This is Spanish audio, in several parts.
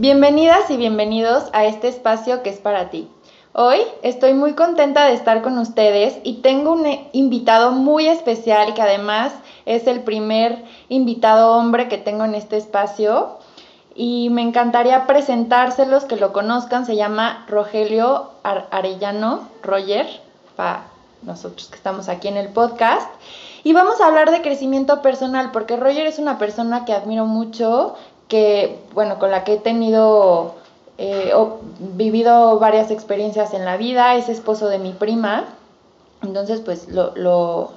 Bienvenidas y bienvenidos a este espacio que es para ti. Hoy estoy muy contenta de estar con ustedes y tengo un invitado muy especial que además es el primer invitado hombre que tengo en este espacio y me encantaría presentárselos, que lo conozcan, se llama Rogelio Arellano, Roger, para nosotros que estamos aquí en el podcast. Y vamos a hablar de crecimiento personal, porque Roger es una persona que admiro mucho, que, bueno, con la que he tenido, eh, vivido varias experiencias en la vida, es esposo de mi prima, entonces pues lo,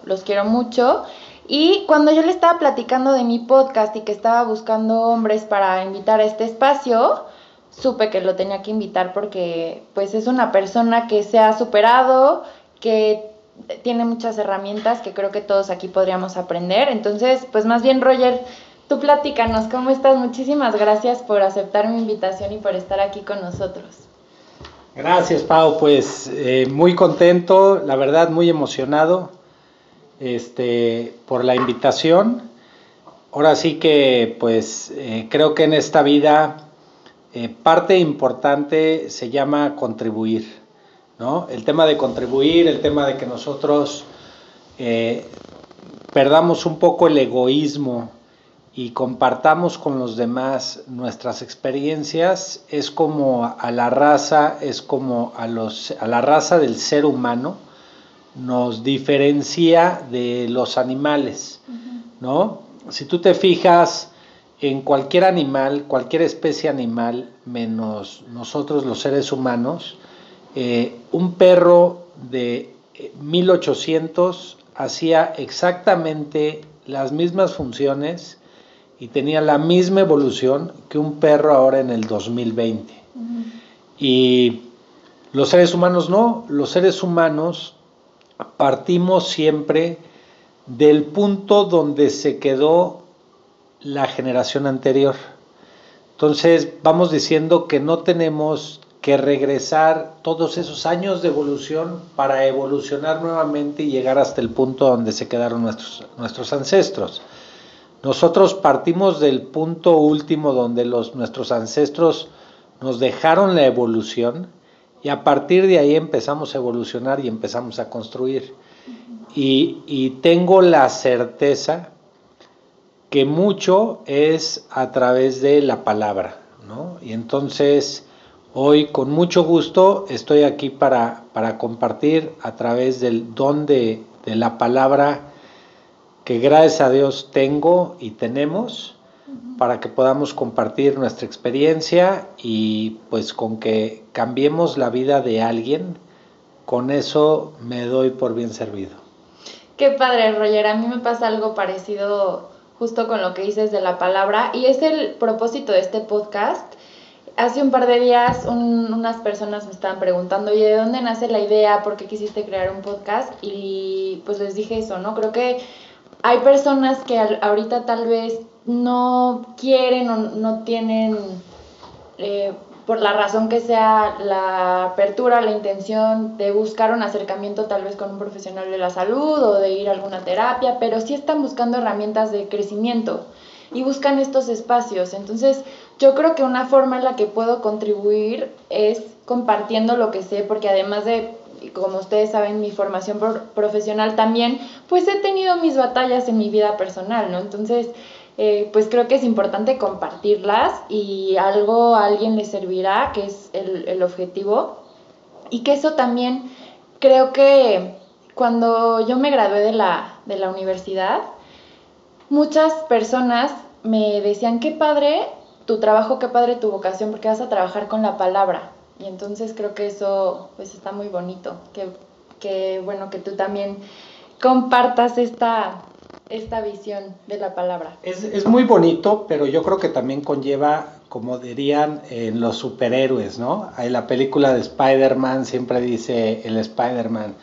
los quiero mucho. Y cuando yo le estaba platicando de mi podcast y que estaba buscando hombres para invitar a este espacio, supe que lo tenía que invitar porque pues es una persona que se ha superado, que tiene muchas herramientas que creo que todos aquí podríamos aprender. Entonces, pues más bien Roger, Tú platícanos, ¿cómo estás? Muchísimas gracias por aceptar mi invitación y por estar aquí con nosotros. Gracias, Pau. Pues eh, muy contento, la verdad muy emocionado este, por la invitación. Ahora sí que, pues eh, creo que en esta vida eh, parte importante se llama contribuir, ¿no? El tema de contribuir, el tema de que nosotros perdamos un poco el egoísmo y compartamos con los demás nuestras experiencias es como a la raza, es como a, los, a la raza del ser humano nos diferencia de los animales, ¿no? Si tú te fijas en cualquier animal, cualquier especie animal, menos nosotros los seres humanos, eh, un perro de 1800 hacía exactamente las mismas funciones y tenía la misma evolución que un perro ahora en el 2020. Y los seres humanos no, los seres humanos partimos siempre del punto donde se quedó la generación anterior. Entonces vamos diciendo que no tenemos que regresar todos esos años de evolución para evolucionar nuevamente y llegar hasta el punto donde se quedaron nuestros, nuestros ancestros. Nosotros partimos del punto último donde los, nuestros ancestros nos dejaron la evolución y a partir de ahí empezamos a evolucionar y empezamos a construir. Y, y tengo la certeza que mucho es a través de la palabra, ¿no? Y entonces hoy con mucho gusto estoy aquí para, para compartir a través del don de, de la palabra que gracias a Dios tengo y tenemos para que podamos compartir nuestra experiencia y pues con que cambiemos la vida de alguien, con eso me doy por bien servido. Qué padre, Roger. A mí me pasa algo parecido justo con lo que dices de la palabra y es el propósito de este podcast. Hace un par de días unas personas me estaban preguntando, ¿y de dónde nace la idea? ¿Por qué quisiste crear un podcast? Y pues les dije eso, ¿no? Creo que hay personas que ahorita tal vez no quieren o no tienen, eh, por la razón que sea, la apertura, la intención de buscar un acercamiento tal vez con un profesional de la salud o de ir a alguna terapia, pero sí están buscando herramientas de crecimiento y buscan estos espacios. Entonces, yo creo que una forma en la que puedo contribuir es compartiendo lo que sé, porque además de como ustedes saben, mi formación profesional también, pues he tenido mis batallas en mi vida personal, ¿no? Entonces, eh, pues creo que es importante compartirlas y algo a alguien le servirá, que es el, el objetivo. Y que eso también creo que cuando yo me gradué de la, de la universidad, muchas personas me decían, qué padre tu trabajo, qué padre tu vocación, porque vas a trabajar con la palabra. Y entonces creo que eso pues está muy bonito, que, bueno que tú también compartas esta, esta visión de la palabra. Es, es, muy bonito, pero yo creo que también conlleva, como dirían en los superhéroes, ¿no? En la película de Spider-Man siempre dice el Spider-Man,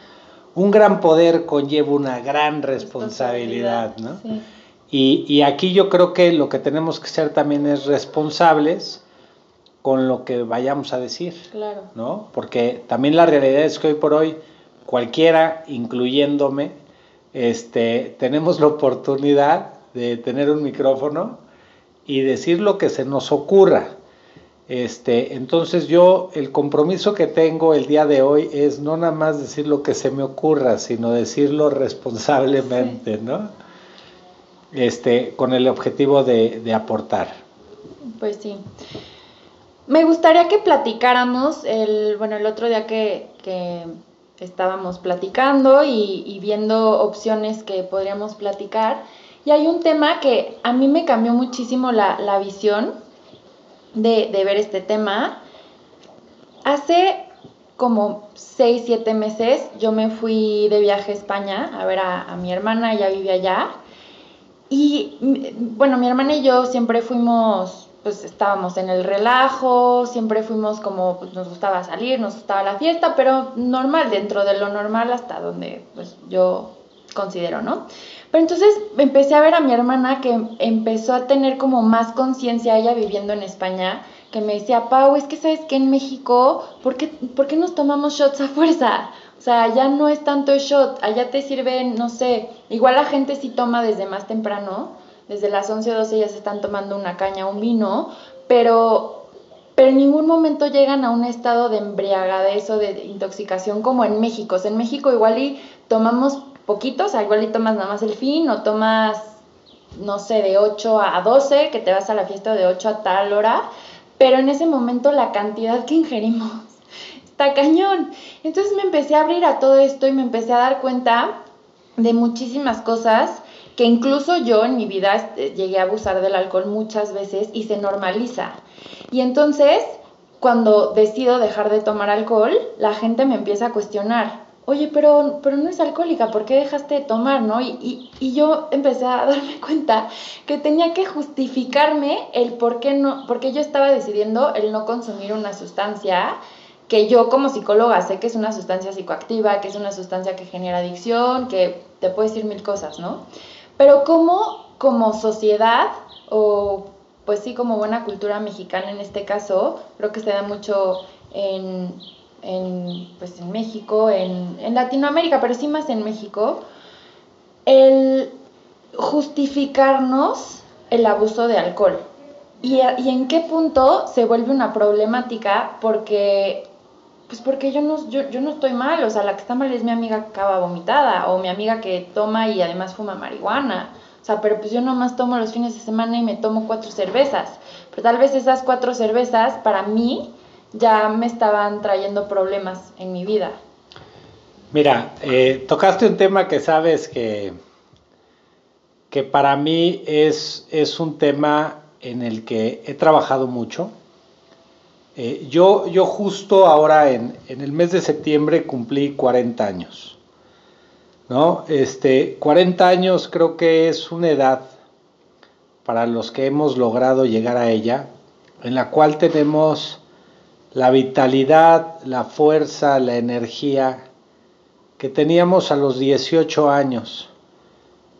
un gran poder conlleva una gran responsabilidad, ¿no? Sí. Y, y, aquí yo creo que lo que tenemos que ser también es responsables con lo que vayamos a decir, claro. ¿no? Porque también la realidad es que hoy por hoy cualquiera, incluyéndome, este, tenemos la oportunidad de tener un micrófono y decir lo que se nos ocurra. Este, entonces yo el compromiso que tengo el día de hoy es no nada más decir lo que se me ocurra, sino decirlo responsablemente, sí. ¿no? Este, con el objetivo de, de, aportar. Pues sí. Me gustaría que platicáramos el, bueno, el otro día que, que estábamos platicando y, viendo opciones que podríamos platicar. Y hay un tema que a mí me cambió muchísimo la, la visión de, de, ver este tema. Hace como 6, 7 meses yo me fui de viaje a España a ver a, a mi hermana, ella vive allá. Y bueno, mi hermana y yo siempre fuimos pues estábamos en el relajo, siempre fuimos como, pues nos gustaba salir, nos gustaba la fiesta, pero normal, dentro de lo normal hasta donde pues yo considero, ¿no? Pero entonces empecé a ver a mi hermana que empezó a tener como más conciencia ella viviendo en España, que me decía, Pau, es que sabes que en México, ¿por qué, ¿por qué nos tomamos shots a fuerza? O sea, ya no es tanto shot, allá te sirven, no sé, igual la gente sí toma desde más temprano, desde las 11 o 12 ya se están tomando una caña, un vino, pero, pero en ningún momento llegan a un estado de embriagadez o de intoxicación como en México. O sea, en México igual y tomamos poquitos, o sea, igual y tomas nada más el fin o tomas, no sé, de 8 a 12, que te vas a la fiesta de 8 a tal hora, pero en ese momento la cantidad que ingerimos está cañón. Entonces me empecé a abrir a todo esto y me empecé a dar cuenta de muchísimas cosas que incluso yo en mi vida este, llegué a abusar del alcohol muchas veces y se normaliza. Y entonces, cuando decido dejar de tomar alcohol, la gente me empieza a cuestionar, oye, pero, pero no es alcohólica, ¿por qué dejaste de tomar? ¿no? Y, y, y yo empecé a darme cuenta que tenía que justificarme el por qué, no, porque yo estaba decidiendo el no consumir una sustancia que yo como psicóloga sé que es una sustancia psicoactiva, que es una sustancia que genera adicción, que te puede decir mil cosas, ¿no? Pero como, como sociedad, o pues sí, como buena cultura mexicana en este caso, creo que se da mucho en, en, pues en México, en, en Latinoamérica, pero sí más en México, el justificarnos el abuso de alcohol. ¿Y, y en qué punto se vuelve una problemática? Porque pues porque yo no, yo, yo no estoy mal, o sea, la que está mal es mi amiga que acaba vomitada, o mi amiga que toma y además fuma marihuana, o sea, pero pues yo nomás tomo los fines de semana y me tomo cuatro cervezas, pero tal vez esas cuatro cervezas para mí ya me estaban trayendo problemas en mi vida. Mira, eh, tocaste un tema que sabes que, que para mí es, es un tema en el que he trabajado mucho eh, yo, yo justo ahora en, en, el mes de septiembre cumplí 40 años. ¿no? Este, 40 años creo que es una edad para los que hemos logrado llegar a ella, en la cual tenemos la vitalidad, la fuerza, la energía que teníamos a los 18 años,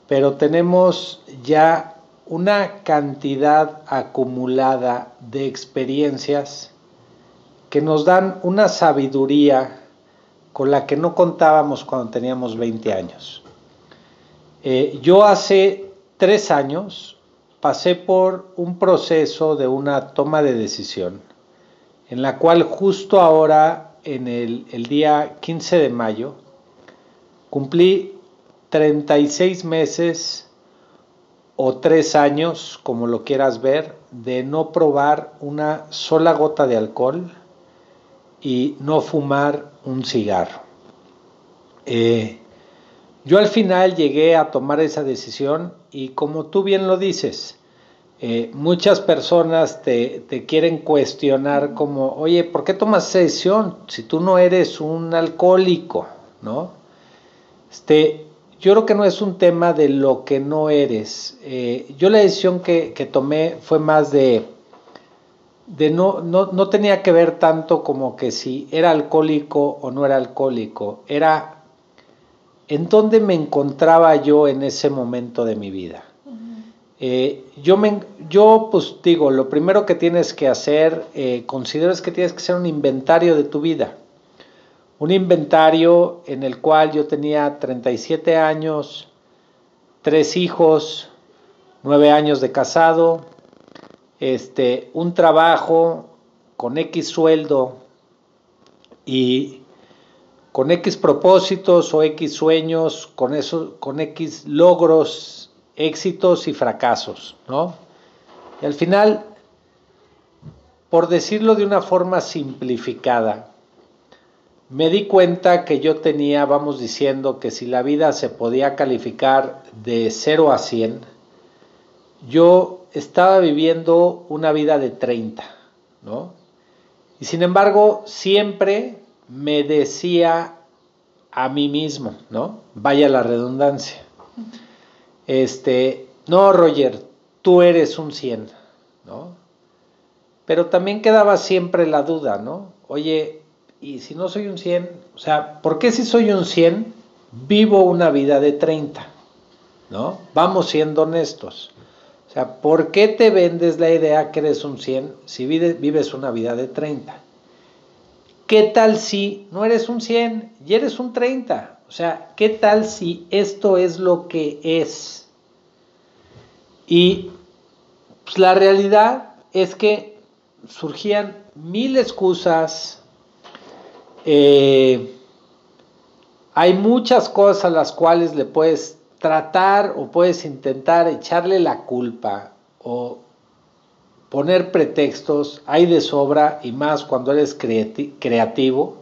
pero tenemos ya una cantidad acumulada de experiencias que nos dan una sabiduría con la que no contábamos cuando teníamos 20 años. Eh, yo hace tres años pasé por un proceso de una toma de decisión, en la cual justo ahora, en el, el día 15 de mayo, cumplí 36 meses o tres años, como lo quieras ver, de no probar una sola gota de alcohol y no fumar un cigarro. Eh, yo al final llegué a tomar esa decisión y como tú bien lo dices, eh, muchas personas te, te, quieren cuestionar como, oye, ¿por qué tomas esa decisión si tú no eres un alcohólico? ¿No? Este, yo creo que no es un tema de lo que no eres. Eh, yo la decisión que, tomé fue más de, de no, no, no, tenía que ver tanto como que si era alcohólico o no era alcohólico, era en dónde me encontraba yo en ese momento de mi vida. Eh, yo, me, yo, pues digo, lo primero que tienes que hacer, eh, considero es que tienes que hacer un inventario de tu vida. Un inventario en el cual yo tenía 37 años, tres hijos, nueve años de casado, este, un trabajo con X sueldo y con X propósitos o X sueños, con, eso, con X logros éxitos y fracasos, ¿no? Y al final, por decirlo de una forma simplificada, me di cuenta que yo tenía, vamos diciendo, que si la vida se podía calificar de 0 a 100, yo estaba viviendo una vida de 30, ¿no? Y sin embargo, siempre me decía a mí mismo, ¿no? Vaya la redundancia este, no, Roger, tú eres un 100, ¿no? Pero también quedaba siempre la duda, ¿no? Oye, y si no soy un 100, o sea, ¿por qué si soy un 100 vivo una vida de 30? ¿No? Vamos siendo honestos. Sea, ¿por qué te vendes la idea que eres un 100 si vives una vida de 30? ¿Qué tal si no eres un 100 y eres un 30? O sea, ¿qué tal si esto es lo que es? Y pues, la realidad es que surgían mil excusas, eh, hay muchas cosas a las cuales le puedes tratar o puedes intentar echarle la culpa o poner pretextos, hay de sobra y más cuando eres creativo.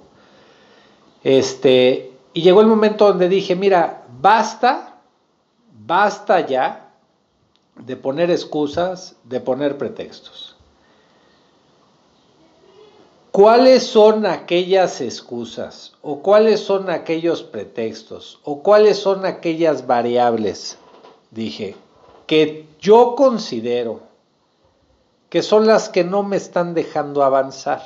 Este, y llegó el momento donde dije, mira, basta, basta ya de poner excusas, de poner pretextos. ¿Cuáles son aquellas excusas o cuáles son aquellos pretextos o cuáles son aquellas variables, dije, que yo considero que son las que no me están dejando avanzar,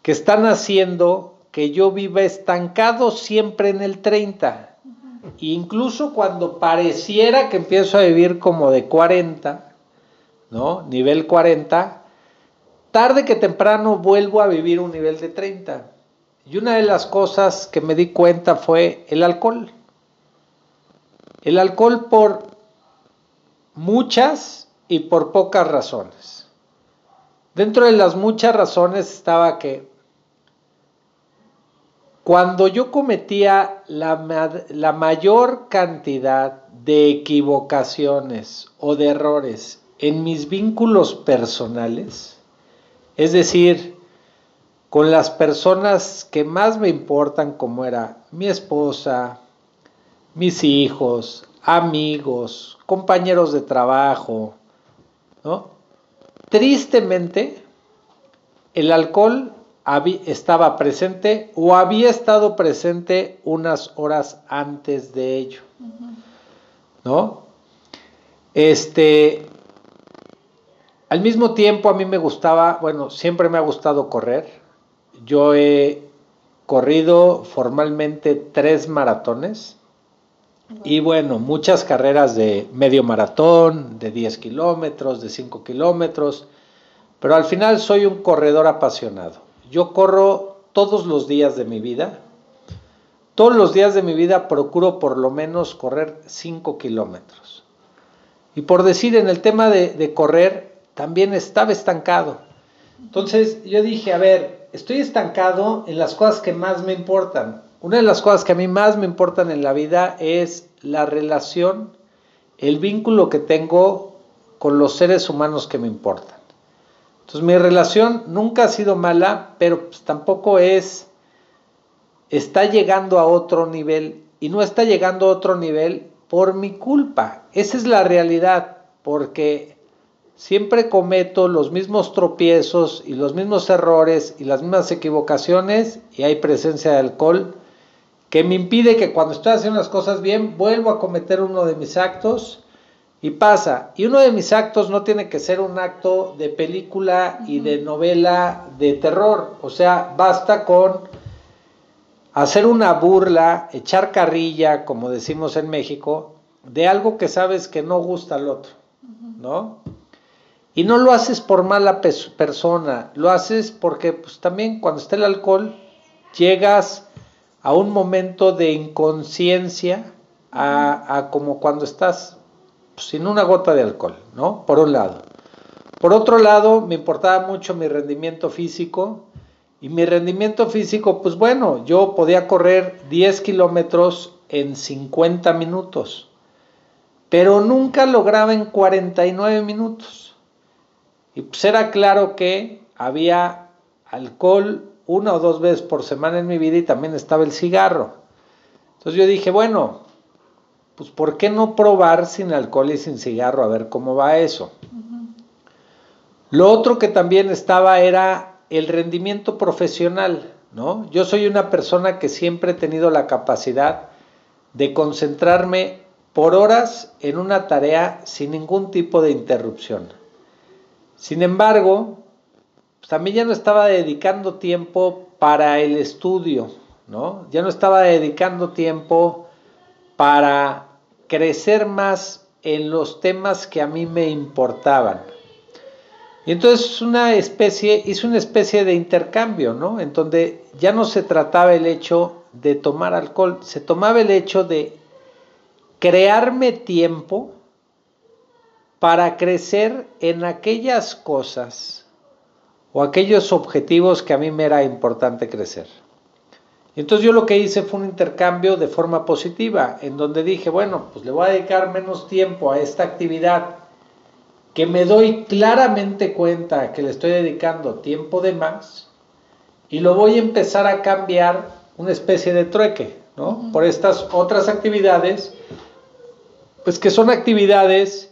que están haciendo que yo viva estancado siempre en el 30. Incluso cuando pareciera que empiezo a vivir como de 40, ¿no? Nivel 40, tarde que temprano vuelvo a vivir un nivel de 30. Y una de las cosas que me di cuenta fue el alcohol. El alcohol por muchas y por pocas razones. Dentro de las muchas razones estaba que cuando yo cometía la, la, mayor cantidad de equivocaciones o de errores en mis vínculos personales, es decir, con las personas que más me importan, como era mi esposa, mis hijos, amigos, compañeros de trabajo, ¿no? Tristemente, el alcohol estaba presente o había estado presente unas horas antes de ello. ¿No? Este, al mismo tiempo a mí me gustaba, bueno, siempre me ha gustado correr. Yo he corrido formalmente tres maratones y bueno, muchas carreras de medio maratón, de 10 kilómetros, de 5 kilómetros, pero al final soy un corredor apasionado. Yo corro todos los días de mi vida. Todos los días de mi vida procuro por lo menos correr 5 kilómetros. Y por decir, en el tema de, correr, también estaba estancado. Entonces yo dije, a ver, estoy estancado en las cosas que más me importan. Una de las cosas que a mí más me importan en la vida es la relación, el vínculo que tengo con los seres humanos que me importan. Entonces mi relación nunca ha sido mala, pero pues, tampoco es, está llegando a otro nivel y no está llegando a otro nivel por mi culpa. Esa es la realidad, porque siempre cometo los mismos tropiezos y los mismos errores y las mismas equivocaciones y hay presencia de alcohol que me impide que cuando estoy haciendo las cosas bien, vuelvo a cometer uno de mis actos y pasa. Y uno de mis actos no tiene que ser un acto de película y de novela de terror. O sea, basta con hacer una burla, echar carrilla, como decimos en México, de algo que sabes que no gusta al otro, ¿no? Y no lo haces por mala persona, lo haces porque pues, también cuando está el alcohol llegas a un momento de inconsciencia, a, como cuando estás pues, sin una gota de alcohol, ¿no? Por un lado. Por otro lado, me importaba mucho mi rendimiento físico, y mi rendimiento físico, pues bueno, yo podía correr 10 kilómetros en 50 minutos, pero nunca lograba en 49 minutos. Y pues era claro que había alcohol una o dos veces por semana en mi vida y también estaba el cigarro. Entonces yo dije, bueno, pues ¿por qué no probar sin alcohol y sin cigarro a ver cómo va eso? Lo otro que también estaba era el rendimiento profesional, ¿no? Yo soy una persona que siempre he tenido la capacidad de concentrarme por horas en una tarea sin ningún tipo de interrupción. Sin embargo, pues, también ya no estaba dedicando tiempo para el estudio, ¿no? Ya no estaba dedicando tiempo para crecer más en los temas que a mí me importaban. Y entonces una especie, hizo una especie de intercambio, ¿no? En donde ya no se trataba el hecho de tomar alcohol, se tomaba el hecho de crearme tiempo para crecer en aquellas cosas o aquellos objetivos que a mí me era importante crecer. Entonces yo lo que hice fue un intercambio de forma positiva, en donde dije, bueno, pues le voy a dedicar menos tiempo a esta actividad que me doy claramente cuenta que le estoy dedicando tiempo de más y lo voy a empezar a cambiar una especie de trueque, ¿no? Por estas otras actividades, pues que son actividades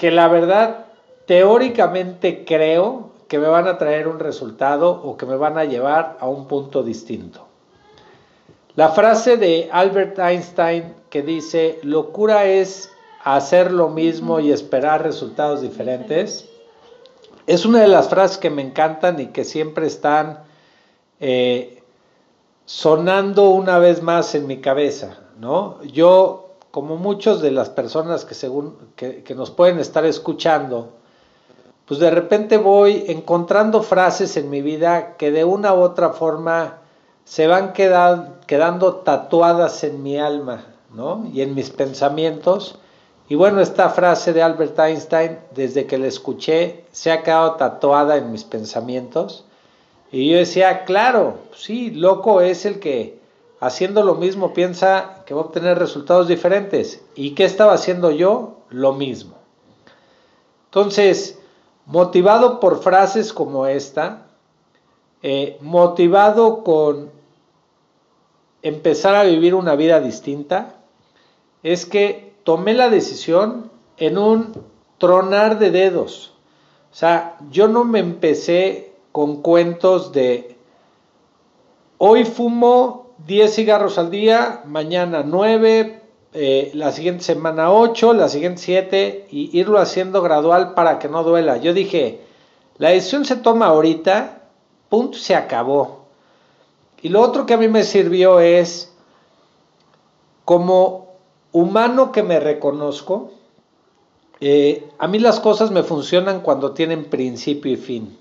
que la verdad teóricamente creo que me van a traer un resultado o que me van a llevar a un punto distinto. La frase de Albert Einstein que dice, locura es hacer lo mismo y esperar resultados diferentes. Es una de las frases que me encantan y que siempre están eh, sonando una vez más en mi cabeza, ¿no? Yo, como muchos de las personas que, según, que, nos pueden estar escuchando, pues de repente voy encontrando frases en mi vida que de una u otra forma se van quedando tatuadas en mi alma, ¿no? Y en mis pensamientos y bueno, esta frase de Albert Einstein, desde que la escuché, se ha quedado tatuada en mis pensamientos. Y yo decía, claro, sí, loco es el que haciendo lo mismo piensa que va a obtener resultados diferentes. ¿Y qué estaba haciendo yo? Lo mismo. Entonces, motivado por frases como esta, eh, motivado con empezar a vivir una vida distinta, es que tomé la decisión en un tronar de dedos. O sea, yo no me empecé con cuentos de hoy fumo 10 cigarros al día, mañana 9, eh, la siguiente semana 8, la siguiente 7 y irlo haciendo gradual para que no duela. Yo dije, la decisión se toma ahorita, punto, se acabó. Y lo otro que a mí me sirvió es como humano que me reconozco, eh, a mí las cosas me funcionan cuando tienen principio y fin.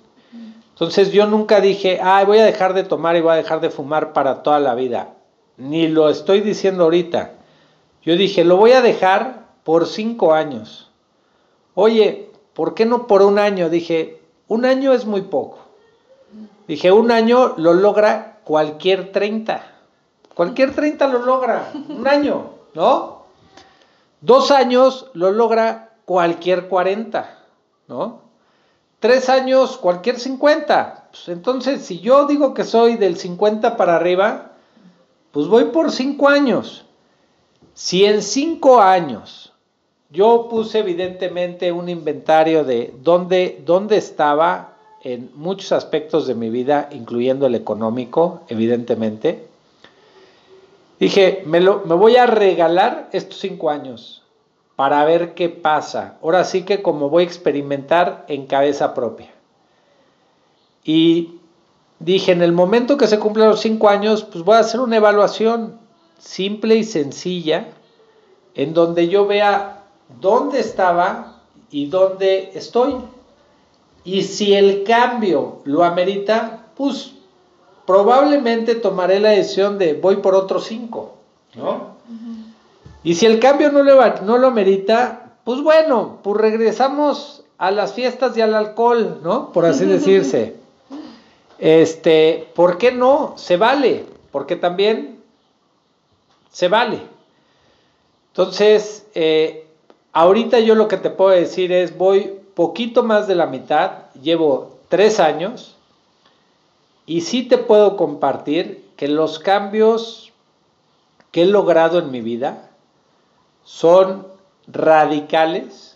Entonces yo nunca dije, ay, voy a dejar de tomar y voy a dejar de fumar para toda la vida. Ni lo estoy diciendo ahorita. Yo dije, lo voy a dejar por cinco años. Oye, ¿por qué no por un año? Dije, un año es muy poco. Dije, un año lo logra cualquier 30. Cualquier 30 lo logra, un año, ¿no? Dos años lo logra cualquier 40, ¿no? Tres años cualquier 50. Pues entonces, si yo digo que soy del 50 para arriba, pues voy por cinco años. Si en cinco años yo puse evidentemente un inventario de dónde, dónde estaba en muchos aspectos de mi vida, incluyendo el económico, evidentemente, Dije, me, lo, me voy a regalar estos cinco años para ver qué pasa. Ahora sí que como voy a experimentar en cabeza propia. Y dije, en el momento que se cumplan los cinco años, pues voy a hacer una evaluación simple y sencilla, en donde yo vea dónde estaba y dónde estoy. Y si el cambio lo amerita, pues probablemente tomaré la decisión de voy por otros cinco, ¿no? Y si el cambio no, le no lo amerita, pues bueno, pues regresamos a las fiestas y al alcohol, ¿no? Por así decirse. Este, ¿por qué no? Se vale, porque también se vale. Entonces, eh, ahorita yo lo que te puedo decir es, voy poquito más de la mitad, llevo tres años, y sí te puedo compartir que los cambios que he logrado en mi vida son radicales.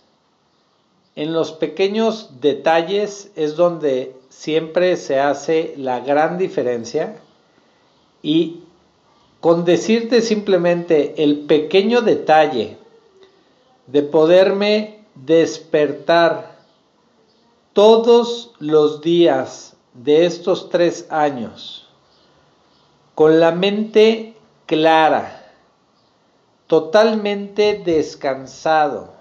En los pequeños detalles es donde siempre se hace la gran diferencia y con decirte simplemente el pequeño detalle de poderme despertar todos los días de estos tres años con la mente clara, totalmente descansado,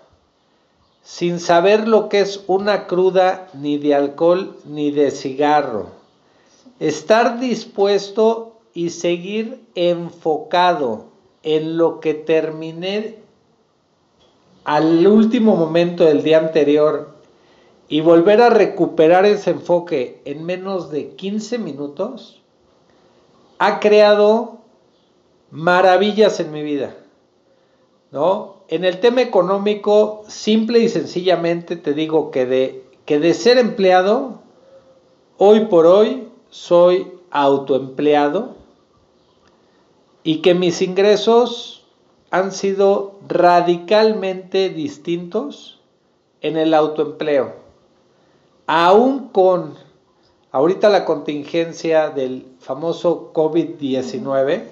sin saber lo que es una cruda ni de alcohol ni de cigarro. Estar dispuesto y seguir enfocado en lo que terminé al último momento del día anterior y volver a recuperar ese enfoque en menos de 15 minutos, ha creado maravillas en mi vida. ¿No? En el tema económico, simple y sencillamente te digo que de, que de ser empleado, hoy por hoy soy autoempleado y que mis ingresos han sido radicalmente distintos en el autoempleo. Aún con ahorita la contingencia del famoso COVID-19,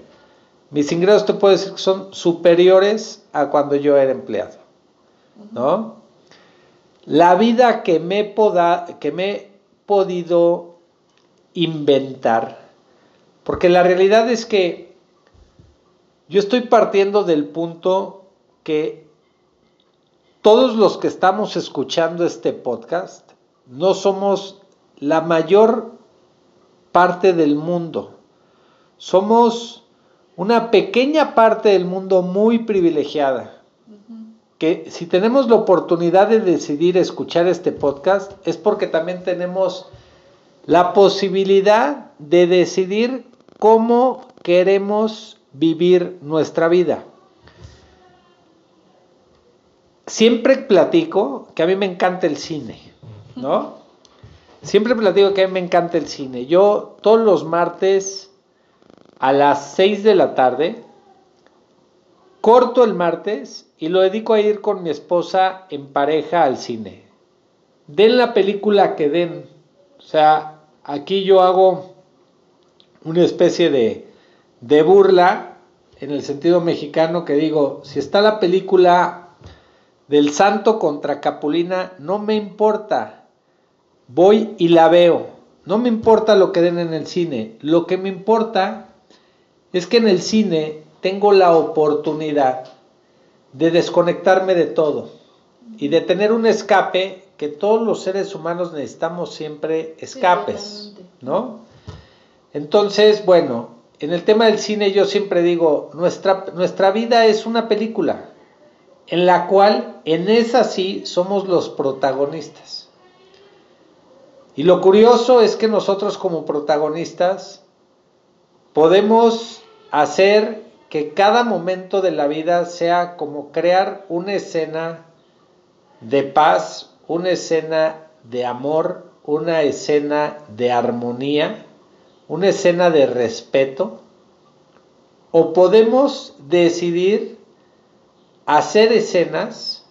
mis ingresos te puedo decir que son superiores a cuando yo era empleado. ¿No? La vida que me, poda, que me he podido inventar, porque la realidad es que yo estoy partiendo del punto que todos los que estamos escuchando este podcast no somos la mayor parte del mundo. Somos una pequeña parte del mundo muy privilegiada. Que si tenemos la oportunidad de decidir escuchar este podcast es porque también tenemos la posibilidad de decidir cómo queremos vivir nuestra vida. Siempre platico que a mí me encanta el cine, ¿no? Siempre platico que a mí me encanta el cine. Yo todos los martes a las 6 de la tarde corto el martes y lo dedico a ir con mi esposa en pareja al cine. Den la película que den. O sea, aquí yo hago una especie de de burla en el sentido mexicano que digo, si está la película del santo contra Capulina, no me importa, voy y la veo, no me importa lo que den en el cine, lo que me importa es que en el cine tengo la oportunidad de desconectarme de todo y de tener un escape que todos los seres humanos necesitamos siempre escapes, ¿no? Entonces, bueno, en el tema del cine yo siempre digo, nuestra, nuestra vida es una película en la cual en esa sí somos los protagonistas. Y lo curioso es que nosotros como protagonistas podemos hacer que cada momento de la vida sea como crear una escena de paz, una escena de amor, una escena de armonía una escena de respeto, o podemos decidir hacer escenas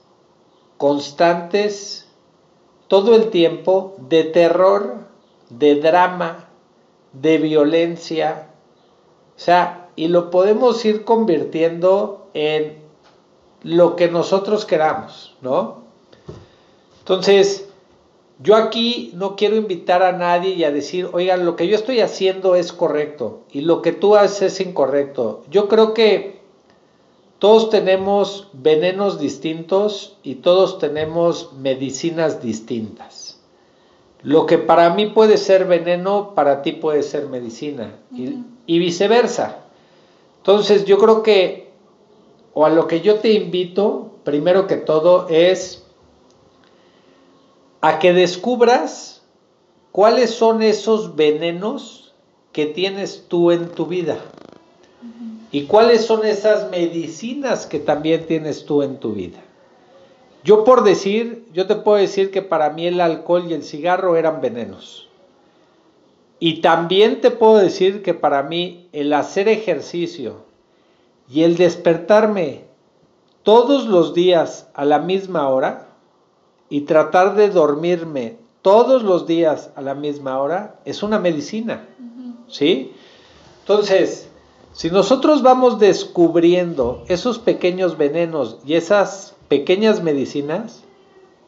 constantes todo el tiempo de terror, de drama, de violencia. O sea, y lo podemos ir convirtiendo en lo que nosotros queramos, ¿no? Entonces, yo aquí no quiero invitar a nadie y a decir, oigan, lo que yo estoy haciendo es correcto y lo que tú haces es incorrecto. Yo creo que todos tenemos venenos distintos y todos tenemos medicinas distintas. Lo que para mí puede ser veneno, para ti puede ser medicina y, y viceversa. Entonces yo creo que, o a lo que yo te invito, primero que todo, es a que descubras cuáles son esos venenos que tienes tú en tu vida y cuáles son esas medicinas que también tienes tú en tu vida. Yo por decir, yo te puedo decir que para mí el alcohol y el cigarro eran venenos. Y también te puedo decir que para mí el hacer ejercicio y el despertarme todos los días a la misma hora y tratar de dormirme todos los días a la misma hora es una medicina. ¿Sí? Entonces, si nosotros vamos descubriendo esos pequeños venenos y esas pequeñas medicinas,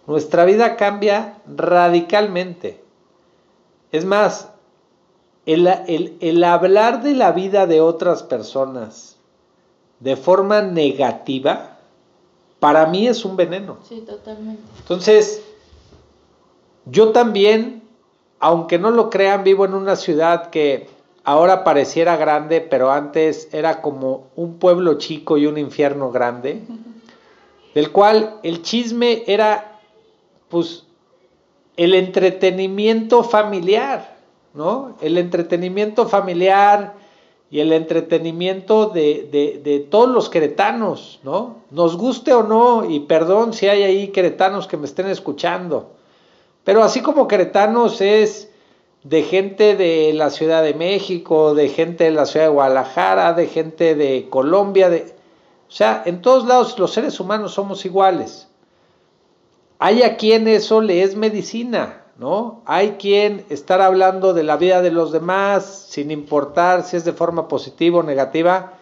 nuestra vida cambia radicalmente. Es más, el, el, hablar de la vida de otras personas de forma negativa, para mí es un veneno. Sí, totalmente. Entonces, yo también, aunque no lo crean, vivo en una ciudad que ahora pareciera grande, pero antes era como un pueblo chico y un infierno grande, del cual el chisme era, pues, el entretenimiento familiar, ¿no? El entretenimiento familiar, y el entretenimiento de, todos los queretanos, ¿no? Nos guste o no, y perdón si hay ahí queretanos que me estén escuchando, pero así como queretanos es de gente de la Ciudad de México, de gente de la Ciudad de Guadalajara, de gente de Colombia, de, o sea, en todos lados los seres humanos somos iguales. Hay a quien eso le es medicina, ¿no? Hay quien estar hablando de la vida de los demás, sin importar si es de forma positiva o negativa,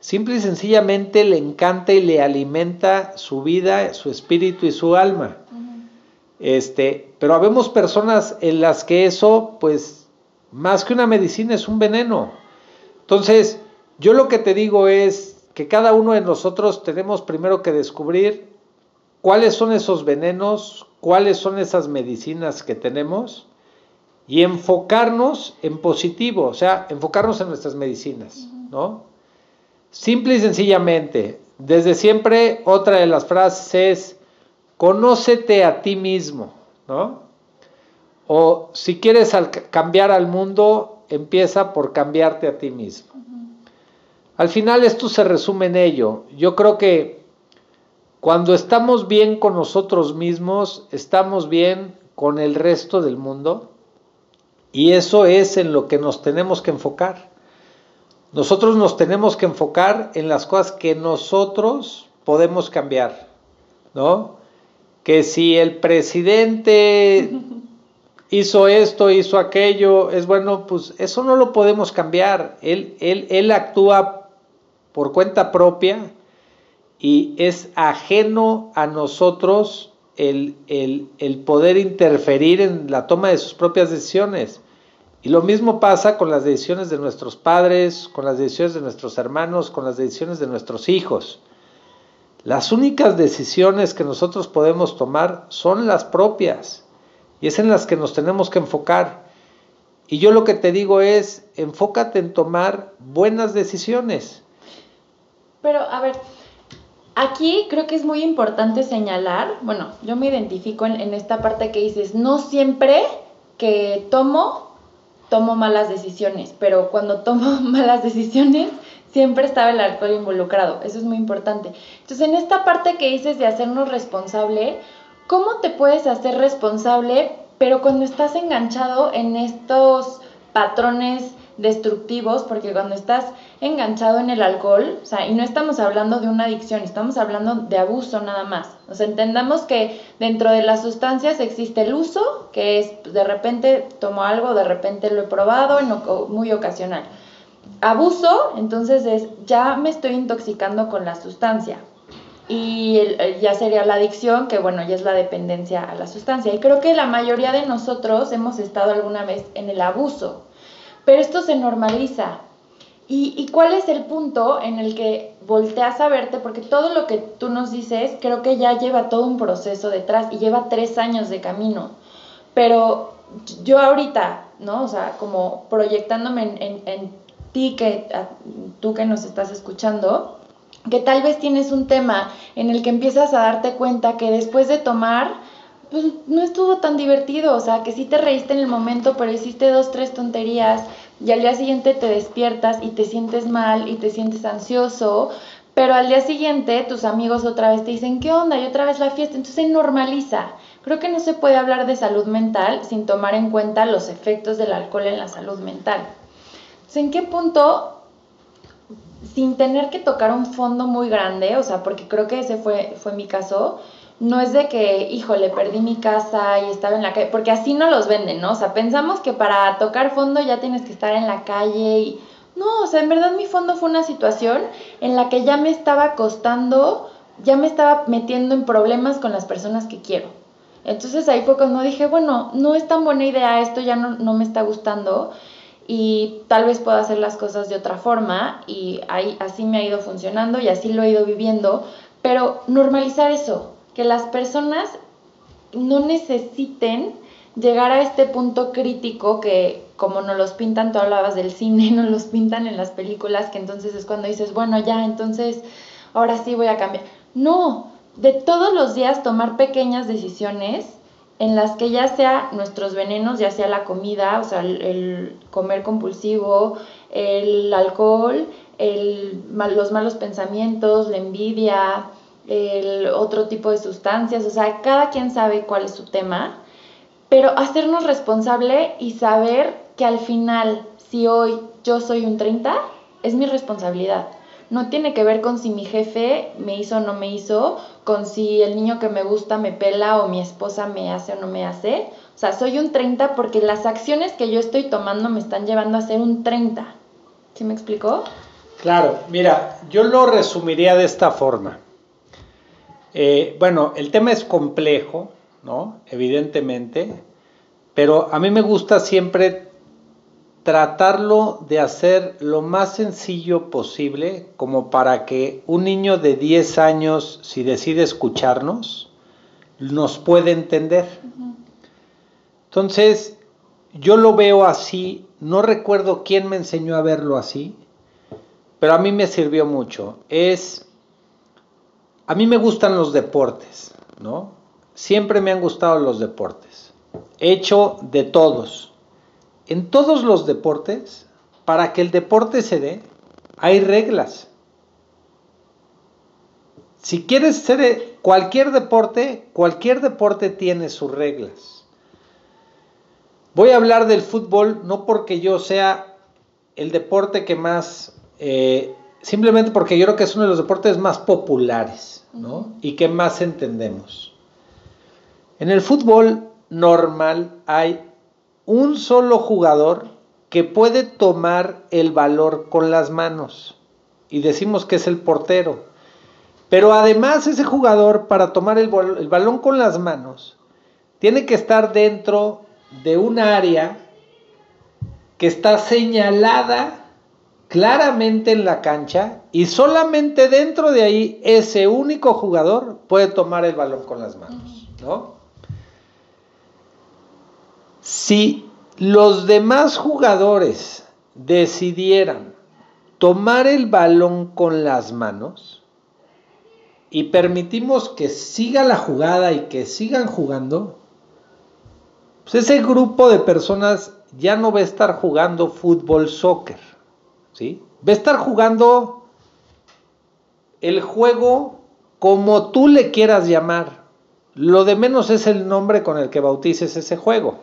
simple y sencillamente le encanta y le alimenta su vida, su espíritu y su alma. Este, pero habemos personas en las que eso, pues, más que una medicina es un veneno. Entonces, yo lo que te digo es que cada uno de nosotros tenemos primero que descubrir cuáles son esos venenos, cuáles son esas medicinas que tenemos y enfocarnos en positivo, o sea, enfocarnos en nuestras medicinas, ¿no? Simple y sencillamente, desde siempre otra de las frases es, conócete a ti mismo, ¿no? O si quieres cambiar al mundo, empieza por cambiarte a ti mismo. Al final esto se resume en ello. Yo creo que cuando estamos bien con nosotros mismos, estamos bien con el resto del mundo y eso es en lo que nos tenemos que enfocar. Nosotros nos tenemos que enfocar en las cosas que nosotros podemos cambiar, ¿no? Que si el presidente hizo esto, hizo aquello, es bueno, pues eso no lo podemos cambiar. Él, él, él actúa por cuenta propia y es ajeno a nosotros el, poder interferir en la toma de sus propias decisiones. Y lo mismo pasa con las decisiones de nuestros padres, con las decisiones de nuestros hermanos, con las decisiones de nuestros hijos. Las únicas decisiones que nosotros podemos tomar son las propias y es en las que nos tenemos que enfocar. Y yo lo que te digo es, enfócate en tomar buenas decisiones. Pero, a ver, Aquí creo que es muy importante señalar, bueno, yo me identifico en, esta parte que dices, no siempre que tomo, tomo malas decisiones, pero cuando tomo malas decisiones, siempre estaba el alcohol involucrado, eso es muy importante. Entonces, en esta parte que dices de hacernos responsable, ¿cómo te puedes hacer responsable, pero cuando estás enganchado en estos patrones destructivos, porque cuando estás enganchado en el alcohol, o sea, y no estamos hablando de una adicción, estamos hablando de abuso nada más. O entendamos que dentro de las sustancias existe el uso, que es pues, de repente tomo algo, de repente lo he probado, muy ocasional. abuso, entonces es ya me estoy intoxicando con la sustancia. Y ya sería la adicción, que bueno, ya es la dependencia a la sustancia. Y creo que la mayoría de nosotros hemos estado alguna vez en el abuso, pero esto se normaliza. ¿Y, ¿Y, cuál es el punto en el que volteas a verte? Porque todo lo que tú nos dices creo que ya lleva todo un proceso detrás y lleva tres años de camino. Pero yo ahorita, ¿no? O sea, como proyectándome en, en, ti, que, tú que nos estás escuchando, que tal vez tienes un tema en el que empiezas a darte cuenta que después de tomar, pues no estuvo tan divertido, o sea, que sí te reíste en el momento, pero hiciste dos, tres tonterías y al día siguiente te despiertas y te sientes mal y te sientes ansioso, pero al día siguiente tus amigos otra vez te dicen, ¿qué onda? Y otra vez la fiesta, entonces normaliza. Creo que no se puede hablar de salud mental sin tomar en cuenta los efectos del alcohol en la salud mental. Entonces, ¿en qué punto, sin tener que tocar un fondo muy grande, o sea, porque creo que ese fue, fue mi caso, no es de que, híjole, perdí mi casa y estaba en la calle, porque así no los venden, ¿no? O sea, pensamos que para tocar fondo ya tienes que estar en la calle y... No, o sea, en verdad mi fondo fue una situación en la que ya me estaba costando, ya me estaba metiendo en problemas con las personas que quiero. Entonces ahí fue cuando dije, bueno, no es tan buena idea, esto ya no, me está gustando y tal vez pueda hacer las cosas de otra forma y ahí, así me ha ido funcionando y así lo he ido viviendo, pero normalizar eso, que las personas no necesiten llegar a este punto crítico que como nos los pintan, tú hablabas del cine, nos los pintan en las películas, que entonces es cuando dices, bueno, ya, entonces ahora sí voy a cambiar. No, de todos los días tomar pequeñas decisiones en las que ya sea nuestros venenos, ya sea la comida, o sea, el, comer compulsivo, el alcohol, el, los malos pensamientos, la envidia, el otro tipo de sustancias, o sea, cada quien sabe cuál es su tema, pero hacernos responsable y saber que al final, si hoy yo soy un 30, es mi responsabilidad no tiene que ver con si mi jefe me hizo o no me hizo, con si el niño que me gusta me pela o mi esposa me hace o no me hace. O sea, soy un 30 porque las acciones que yo estoy tomando me están llevando a ser un 30. ¿Sí me explicó? Claro, mira, yo lo resumiría de esta forma. Eh, bueno, el tema es complejo, ¿no? Evidentemente, pero a mí me gusta siempre tratarlo de hacer lo más sencillo posible, como para que un niño de 10 años, si decide escucharnos, nos puede entender. Entonces, yo lo veo así, no recuerdo quién me enseñó a verlo así, pero a mí me sirvió mucho. Es, a mí me gustan los deportes, ¿no? Siempre me han gustado los deportes. He hecho de todos en todos los deportes, para que el deporte se dé, hay reglas. Si quieres ser cualquier deporte, cualquier deporte tiene sus reglas. Voy a hablar del fútbol no porque yo sea el deporte que más, eh, simplemente porque yo creo que es uno de los deportes más populares, ¿no? Y que más entendemos. En el fútbol normal hay un solo jugador que puede tomar el valor con las manos. Y decimos que es el portero. Pero además ese jugador para tomar el, balón con las manos tiene que estar dentro de un área que está señalada claramente en la cancha y solamente dentro de ahí ese único jugador puede tomar el balón con las manos, ¿no? Si los demás jugadores decidieran tomar el balón con las manos y permitimos que siga la jugada y que sigan jugando, pues ese grupo de personas ya no va a estar jugando fútbol, soccer, ¿sí? Va a estar jugando el juego como tú le quieras llamar. Lo de menos es el nombre con el que bautices ese juego.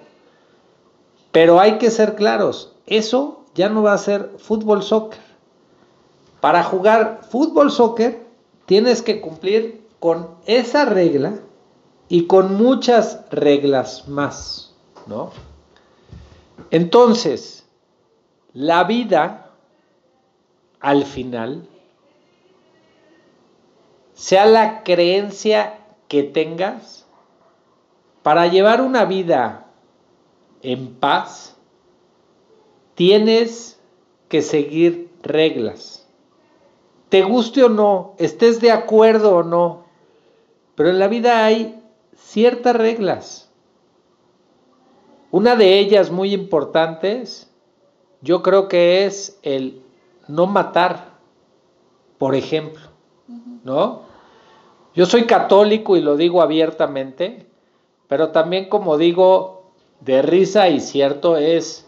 Pero hay que ser claros, eso ya no va a ser fútbol soccer. Para jugar fútbol soccer tienes que cumplir con esa regla y con muchas reglas más, ¿no? Entonces, la vida al final, sea la creencia que tengas, para llevar una vida en paz, tienes que seguir reglas. Te guste o no, estés de acuerdo o no, pero en la vida hay ciertas reglas. Una de ellas muy importantes, yo creo que es el no matar, por ejemplo, ¿no? Yo soy católico y lo digo abiertamente, pero también como digo de risa y cierto es,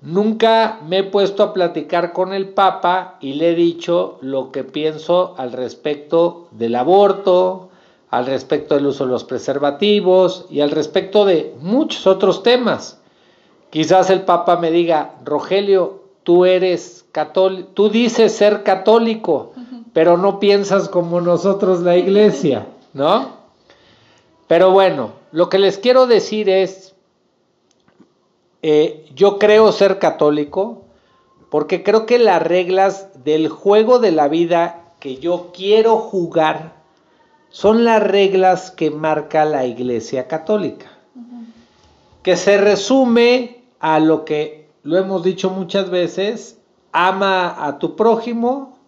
nunca me he puesto a platicar con el Papa y le he dicho lo que pienso al respecto del aborto, al respecto del uso de los preservativos y al respecto de muchos otros temas. Quizás el Papa me diga, Rogelio, tú eres católico, tú dices ser católico, pero no piensas como nosotros la iglesia, ¿no? Pero bueno, lo que les quiero decir es, eh, yo creo ser católico porque creo que las reglas del juego de la vida que yo quiero jugar son las reglas que marca la Iglesia Católica, que se resume a lo que lo hemos dicho muchas veces, ama a tu prójimo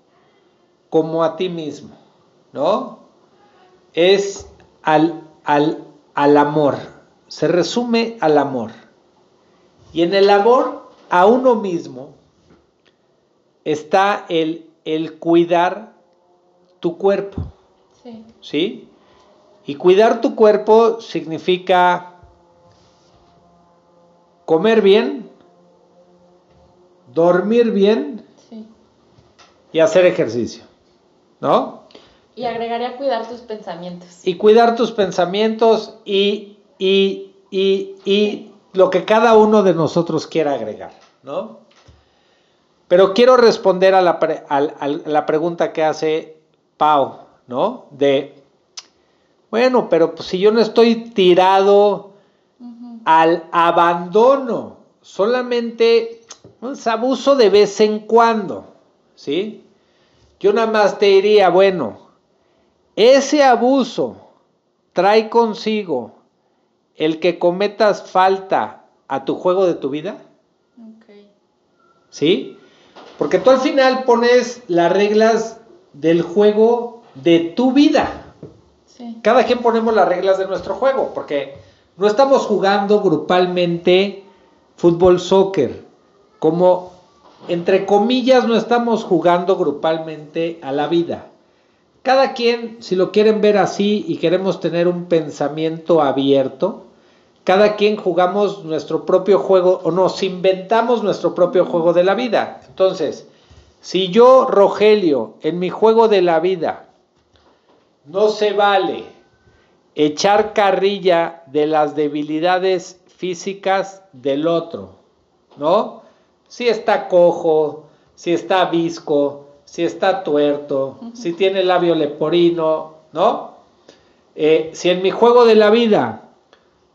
como a ti mismo, ¿no? Es al, al, al amor, se resume al amor. Y en el amor a uno mismo está el, el cuidar tu cuerpo. Sí. ¿Sí? Y cuidar tu cuerpo significa comer bien, dormir bien y hacer ejercicio. ¿no? Y agregaría cuidar tus pensamientos. Y cuidar tus pensamientos y, y, y, y lo que cada uno de nosotros quiera agregar, ¿no? Pero quiero responder a la, a, la pregunta que hace Pau, ¿no? De, bueno, pero pues si yo no estoy tirado al abandono, solamente pues, abuso de vez en cuando, ¿sí? Yo nada más te diría, bueno, ese abuso trae consigo el que cometas falta a tu juego de tu vida. ¿Sí? Porque tú al final pones las reglas del juego de tu vida. Cada quien ponemos las reglas de nuestro juego, porque no estamos jugando grupalmente fútbol, soccer, como entre comillas, no estamos jugando grupalmente a la vida. Cada quien, si lo quieren ver así y queremos tener un pensamiento abierto, cada quien jugamos nuestro propio juego o nos inventamos nuestro propio juego de la vida. Entonces, si yo, Rogelio, en mi juego de la vida, no se vale echar carrilla de las debilidades físicas del otro, ¿no? Si está cojo, si está visco, si está tuerto, si tiene labio leporino, ¿no? Eh, si en mi juego de la vida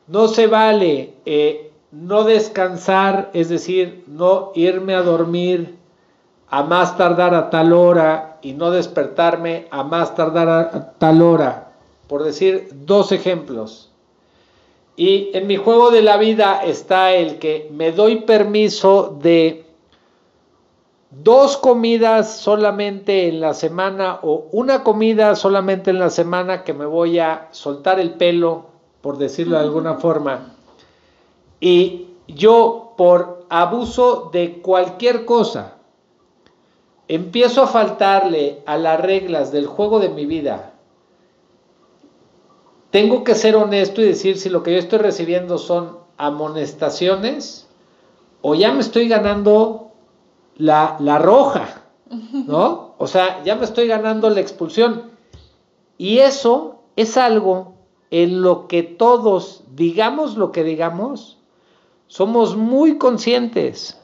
no se vale eh, no descansar, es decir, no irme a dormir a más tardar a tal hora y no despertarme a más tardar a tal hora, por decir dos ejemplos. Y en mi juego de la vida está el que me doy permiso de dos comidas solamente en la semana o una comida solamente en la semana que me voy a soltar el pelo, por decirlo de alguna forma. Y yo por abuso de cualquier cosa empiezo a faltarle a las reglas del juego de mi vida tengo que ser honesto y decir si lo que yo estoy recibiendo son amonestaciones o ya me estoy ganando la, la roja, ¿no? O sea, ya me estoy ganando la expulsión. Y eso es algo en lo que todos, digamos lo que digamos, somos muy conscientes.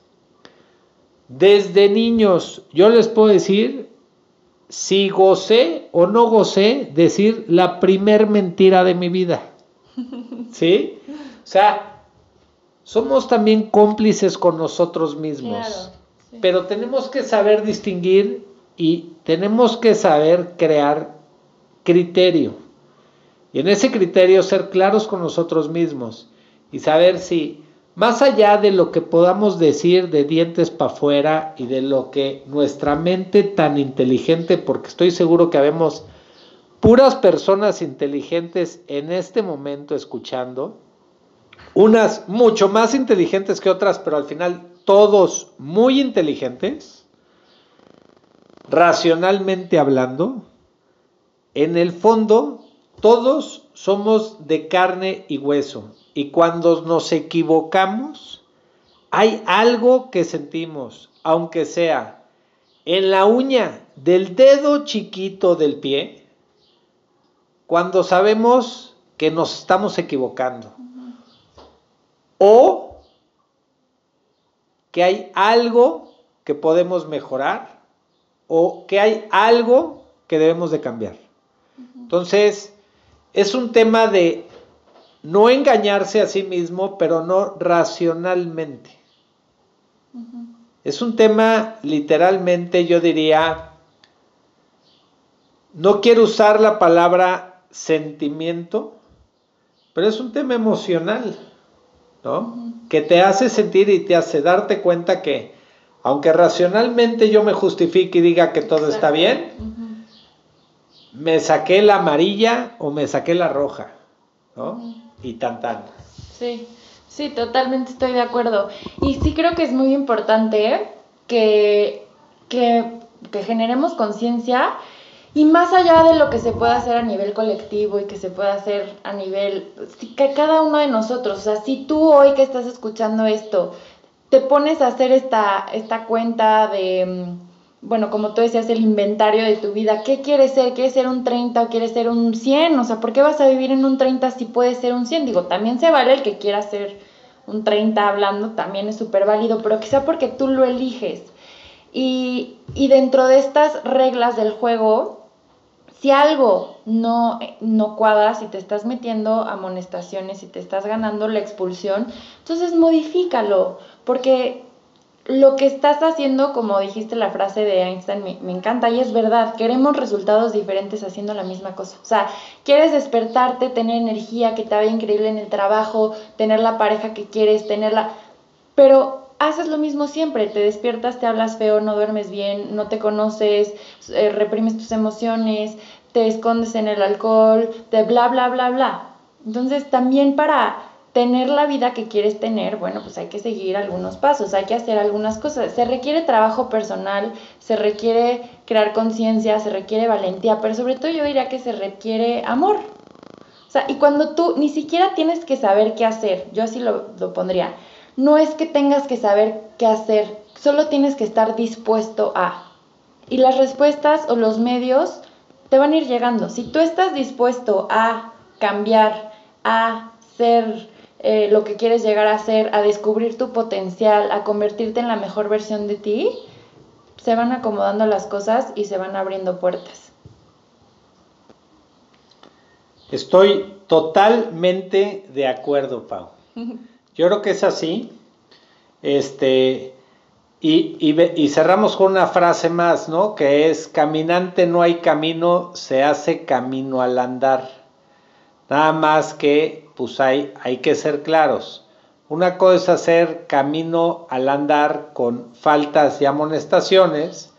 Desde niños, yo les puedo decir si gocé o no gocé decir la primer mentira de mi vida. ¿Sí? O sea, somos también cómplices con nosotros mismos. Pero tenemos que saber distinguir y tenemos que saber crear criterio. Y en ese criterio ser claros con nosotros mismos y saber si más allá de lo que podamos decir de dientes para afuera y de lo que nuestra mente tan inteligente, porque estoy seguro que habemos puras personas inteligentes en este momento escuchando, unas mucho más inteligentes que otras, pero al final todos muy inteligentes, racionalmente hablando, en el fondo todos somos de carne y hueso y cuando nos equivocamos, hay algo que sentimos, aunque sea en la uña del dedo chiquito del pie, cuando sabemos que nos estamos equivocando. O que hay algo que podemos mejorar o que hay algo que debemos de cambiar. Entonces, es un tema de no engañarse a sí mismo, pero no racionalmente. Es un tema literalmente, yo diría, no quiero usar la palabra sentimiento, pero es un tema emocional, ¿no? Que te hace sentir y te hace darte cuenta que, aunque racionalmente yo me justifique y diga que todo está bien, me saqué la amarilla o me saqué la roja, ¿no? Y tan tan. Sí, sí, totalmente estoy de acuerdo. Y sí creo que es muy importante que, que, que generemos conciencia y más allá de lo que se pueda hacer a nivel colectivo y que se pueda hacer a nivel, que cada uno de nosotros, o sea, si tú hoy que estás escuchando esto, te pones a hacer esta, esta cuenta de mm, bueno, como tú decías, el inventario de tu vida. ¿Qué quieres ser? ¿Quieres ser un 30 o quieres ser un 100? O sea, ¿por qué vas a vivir en un 30 si puedes ser un 100? Digo, también se vale el que quiera ser un 30 hablando, también es súper válido, pero quizá porque tú lo eliges. Y, y, dentro de estas reglas del juego, si algo no, no cuadra, si te estás metiendo amonestaciones, si te estás ganando la expulsión, entonces modifícalo, porque lo que estás haciendo, como dijiste la frase de Einstein, me, encanta y es verdad, queremos resultados diferentes haciendo la misma cosa. O sea, quieres despertarte, tener energía, que te vaya increíble en el trabajo, tener la pareja que quieres, tenerla, pero haces lo mismo siempre, te despiertas, te hablas feo, no duermes bien, no te conoces, eh, reprimes tus emociones, te escondes en el alcohol, te bla, bla, bla, bla. Entonces también para tener la vida que quieres tener, bueno, pues hay que seguir algunos pasos, hay que hacer algunas cosas. Se requiere trabajo personal, se requiere crear conciencia, se requiere valentía, pero sobre todo yo diría que se requiere amor. O sea, y cuando tú ni siquiera tienes que saber qué hacer, yo así lo, lo pondría, no es que tengas que saber qué hacer, solo tienes que estar dispuesto a. Y las respuestas o los medios te van a ir llegando. Si tú estás dispuesto a cambiar, a ser eh, lo que quieres llegar a ser, a descubrir tu potencial, a convertirte en la mejor versión de ti, se van acomodando las cosas y se van abriendo puertas. Estoy totalmente de acuerdo, Pau. Yo creo que es así. Este, y, y, cerramos con una frase más, ¿no? Que es, caminante no hay camino, se hace camino al andar. Nada más que pues hay, hay que ser claros. Una cosa es hacer camino al andar con faltas y amonestaciones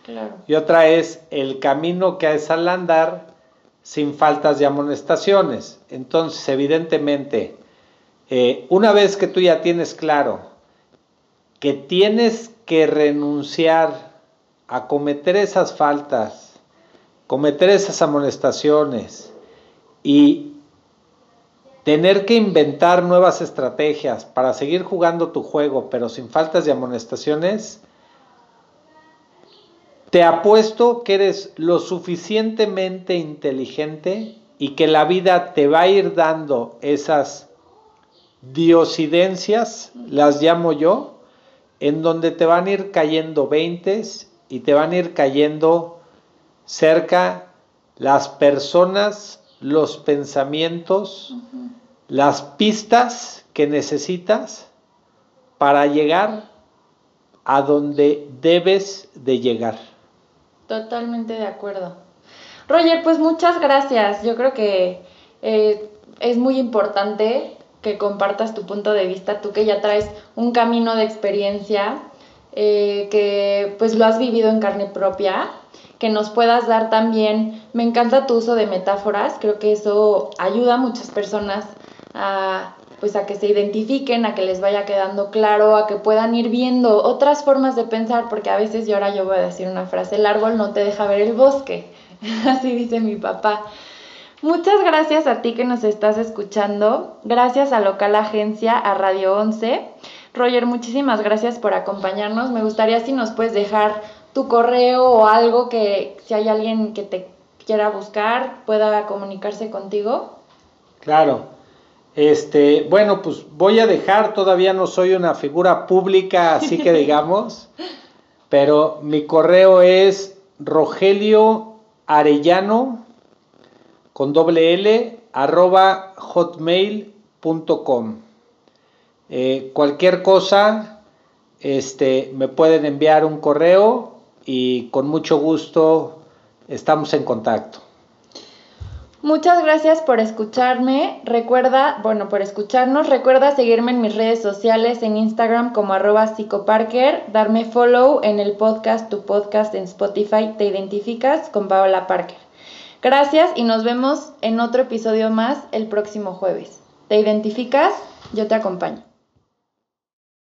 y otra es el camino que es al andar sin faltas y amonestaciones. Entonces, evidentemente, eh, una vez que tú ya tienes claro que tienes que renunciar a cometer esas faltas, cometer esas amonestaciones y tener que inventar nuevas estrategias para seguir jugando tu juego, pero sin faltas de amonestaciones, te apuesto que eres lo suficientemente inteligente y que la vida te va a ir dando esas diosidencias, las llamo yo, en donde te van a ir cayendo veintes y te van a ir cayendo cerca las personas, los pensamientos, las pistas que necesitas para llegar a donde debes de llegar. Totalmente de acuerdo. Roger, pues muchas gracias. Yo creo que eh, es muy importante que compartas tu punto de vista, tú que ya traes un camino de experiencia, eh, que pues lo has vivido en carne propia, que nos puedas dar también, me encanta tu uso de metáforas, creo que eso ayuda a muchas personas a pues a que se identifiquen, a que les vaya quedando claro, a que puedan ir viendo otras formas de pensar, porque a veces, y ahora yo voy a decir una frase, el árbol no te deja ver el bosque, así dice mi papá. Muchas gracias a ti que nos estás escuchando, gracias a Local Agencia, a Radio 11. Roger, muchísimas gracias por acompañarnos. Me gustaría si nos puedes dejar tu correo o algo que si hay alguien que te quiera buscar pueda comunicarse contigo. Claro, este, bueno, pues voy a dejar, todavía no soy una figura pública, así que digamos, pero mi correo es Rogelio Arellano con doble L arroba hotmail.com. Eh, cualquier cosa, este, me pueden enviar un correo y con mucho gusto estamos en contacto. Muchas gracias por escucharme. Recuerda, bueno, por escucharnos. Recuerda seguirme en mis redes sociales en Instagram como arroba psicoparker, darme follow en el podcast, tu podcast en Spotify, te identificas con Paola Parker. Gracias y nos vemos en otro episodio más el próximo jueves. ¿Te identificas? Yo te acompaño.